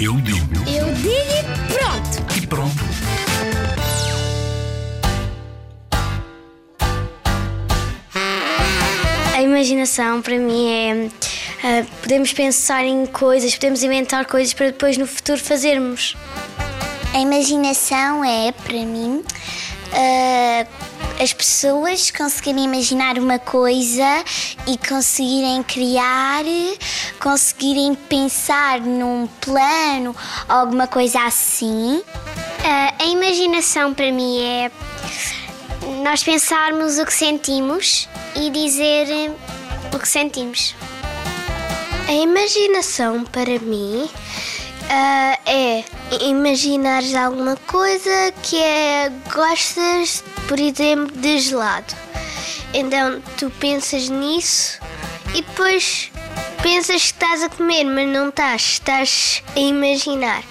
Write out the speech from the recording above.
Eu digo Eu digo e pronto. e pronto. A imaginação para mim é. ah, podemos pensar em coisas, podemos inventar coisas para depois no futuro fazermos. A imaginação é, para mim, ah, as pessoas conseguirem imaginar uma coisa e conseguirem criar, conseguirem pensar num plano, alguma coisa assim. A imaginação para mim é nós pensarmos o que sentimos e dizer o que sentimos. A imaginação para mim ah, é imaginares alguma coisa que é gostas, por exemplo, de gelado. Então tu pensas nisso e depois pensas que estás a comer, mas não estás, estás a imaginar.